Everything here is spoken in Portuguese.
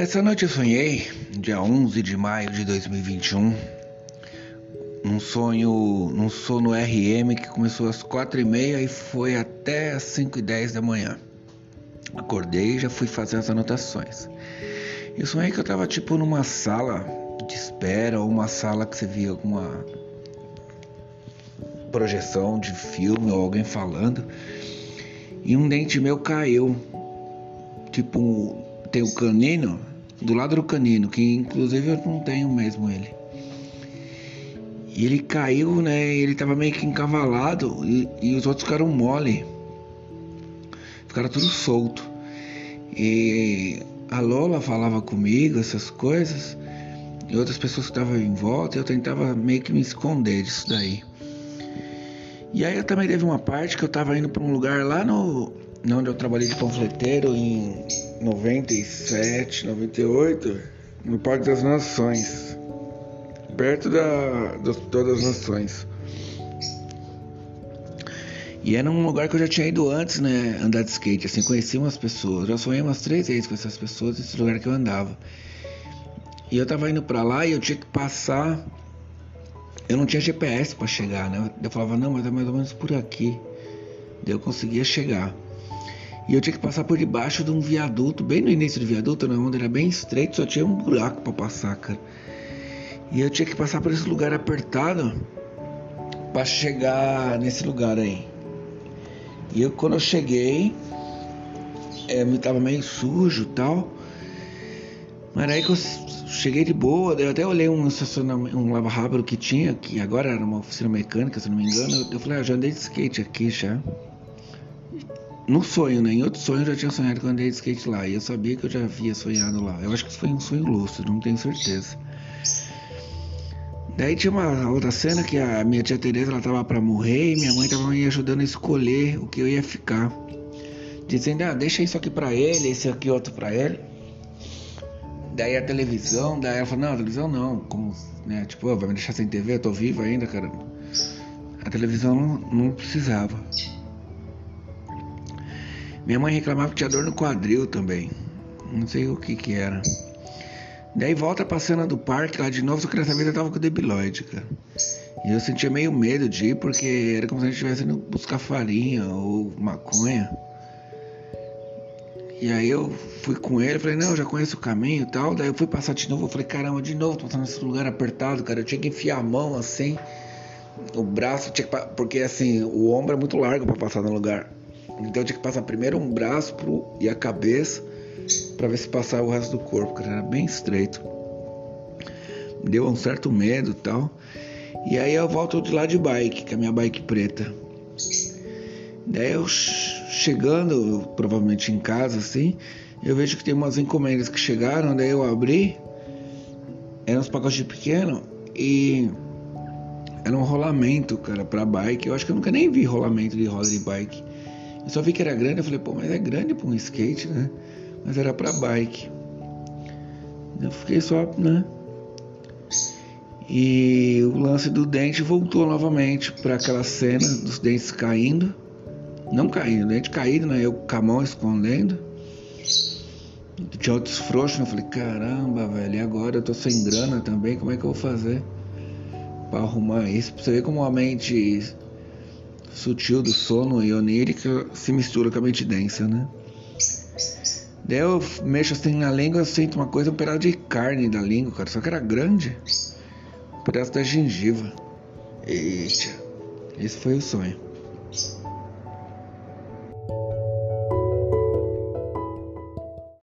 Essa noite eu sonhei, dia 11 de maio de 2021, num sonho, num sono RM que começou às 4h30 e foi até às 5h10 da manhã. Acordei e já fui fazer as anotações. Eu sonhei que eu tava tipo numa sala de espera ou uma sala que você via alguma projeção de filme ou alguém falando e um dente meu caiu. Tipo, tem o canino do lado do canino, que inclusive eu não tenho mesmo ele. E ele caiu, né? Ele tava meio que encavalado e, e os outros ficaram mole. Ficaram tudo solto. E a Lola falava comigo essas coisas. E outras pessoas que estavam em volta, eu tentava meio que me esconder disso daí. E aí eu também teve uma parte que eu tava indo para um lugar lá no onde eu trabalhei de panfleteiro em 97, 98, no Parque das Nações, perto da, de todas as nações. E era um lugar que eu já tinha ido antes, né? Andar de skate, assim, conheci umas pessoas. Já sonhei umas três vezes com essas pessoas nesse lugar que eu andava. E eu tava indo pra lá e eu tinha que passar. Eu não tinha GPS para chegar, né? Eu falava, não, mas é mais ou menos por aqui. Daí eu conseguia chegar. E eu tinha que passar por debaixo de um viaduto, bem no início do viaduto, né, onde era bem estreito, só tinha um buraco para passar, cara. E eu tinha que passar por esse lugar apertado para chegar nesse lugar aí. E eu quando eu cheguei, é, me tava meio sujo tal. Mas aí que eu cheguei de boa, eu até olhei um estacionamento, um lava rápido que tinha, que agora era uma oficina mecânica, se não me engano. Eu falei, ah, já andei de skate aqui já no sonho, né? Em outro sonho eu já tinha sonhado que eu andei de skate lá. E eu sabia que eu já havia sonhado lá. Eu acho que foi um sonho lúcido, não tenho certeza. Daí tinha uma outra cena que a minha tia Tereza ela tava para morrer e minha mãe tava me ajudando a escolher o que eu ia ficar. Dizendo, ah, deixa isso aqui para ele, esse aqui outro para ele. Daí a televisão, daí ela falou, não, a televisão não. Como, né? Tipo, oh, vai me deixar sem TV, eu tô vivo ainda, cara. A televisão não, não precisava. Minha mãe reclamava que tinha dor no quadril também. Não sei o que que era. Daí volta pra cena do parque lá de novo, só que dessa vez eu tava com debilóide, cara. E eu sentia meio medo de ir porque era como se a gente estivesse indo buscar farinha ou maconha. E aí eu fui com ele, falei, não, eu já conheço o caminho e tal. Daí eu fui passar de novo, eu falei, caramba, de novo, tô passando nesse lugar apertado, cara. Eu tinha que enfiar a mão assim, o braço, tinha que, porque assim, o ombro é muito largo para passar no lugar. Então tinha que passar primeiro um braço pro, e a cabeça para ver se passava o resto do corpo, cara. Era bem estreito. Deu um certo medo tal. E aí eu volto de lá de bike, com a minha bike preta. Daí eu chegando, provavelmente em casa, assim, eu vejo que tem umas encomendas que chegaram, daí eu abri, eram uns pacotes pequenos e era um rolamento, cara, pra bike. Eu acho que eu nunca nem vi rolamento de roda de bike. Eu só vi que era grande, eu falei, pô, mas é grande para um skate, né? Mas era para bike. Eu fiquei só, né? E o lance do dente voltou novamente para aquela cena dos dentes caindo. Não caindo, dente caído, né? Eu com a mão escondendo. Tinha outros frouxos, né? eu falei, caramba, velho, e agora eu tô sem grana também, como é que eu vou fazer para arrumar isso? Pra você ver como a mente sutil do sono e onírica se mistura com a mente densa, né? Daí eu mexo assim na língua, eu sinto uma coisa, um pedaço de carne da língua, cara, só que era grande. Um pedaço da gengiva. Eita, esse foi o sonho.